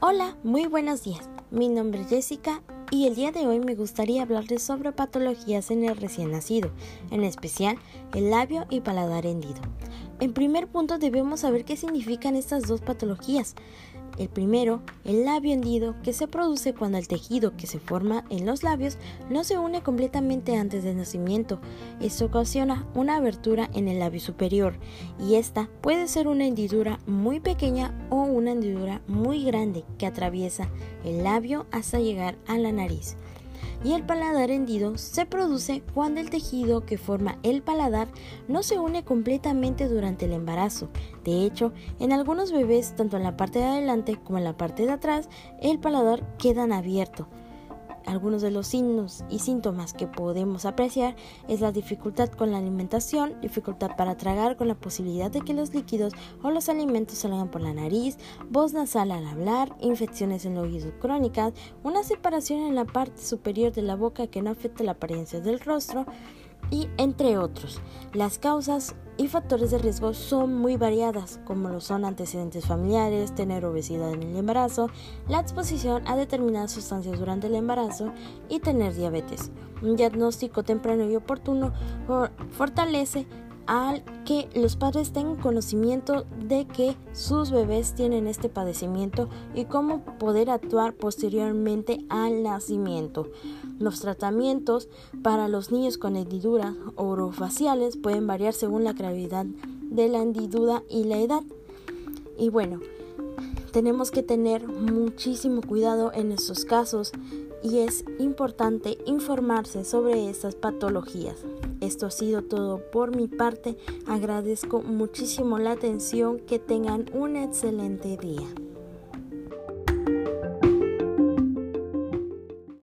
Hola, muy buenos días. Mi nombre es Jessica y el día de hoy me gustaría hablarles sobre patologías en el recién nacido, en especial el labio y paladar hendido. En primer punto debemos saber qué significan estas dos patologías. El primero, el labio hendido, que se produce cuando el tejido que se forma en los labios no se une completamente antes del nacimiento. Esto ocasiona una abertura en el labio superior y esta puede ser una hendidura muy pequeña o una hendidura muy grande que atraviesa el labio hasta llegar a la nariz y el paladar hendido se produce cuando el tejido que forma el paladar no se une completamente durante el embarazo. De hecho, en algunos bebés, tanto en la parte de adelante como en la parte de atrás, el paladar quedan abierto. Algunos de los signos y síntomas que podemos apreciar es la dificultad con la alimentación, dificultad para tragar con la posibilidad de que los líquidos o los alimentos salgan por la nariz, voz nasal al hablar, infecciones en los oídos crónicas, una separación en la parte superior de la boca que no afecta la apariencia del rostro, y entre otros. Las causas y factores de riesgo son muy variadas, como lo son antecedentes familiares, tener obesidad en el embarazo, la exposición a determinadas sustancias durante el embarazo y tener diabetes. Un diagnóstico temprano y oportuno fortalece al que los padres tengan conocimiento de que sus bebés tienen este padecimiento y cómo poder actuar posteriormente al nacimiento. Los tratamientos para los niños con hendiduras orofaciales pueden variar según la gravedad de la hendidura y la edad. Y bueno, tenemos que tener muchísimo cuidado en estos casos y es importante informarse sobre estas patologías. Esto ha sido todo por mi parte. Agradezco muchísimo la atención. Que tengan un excelente día.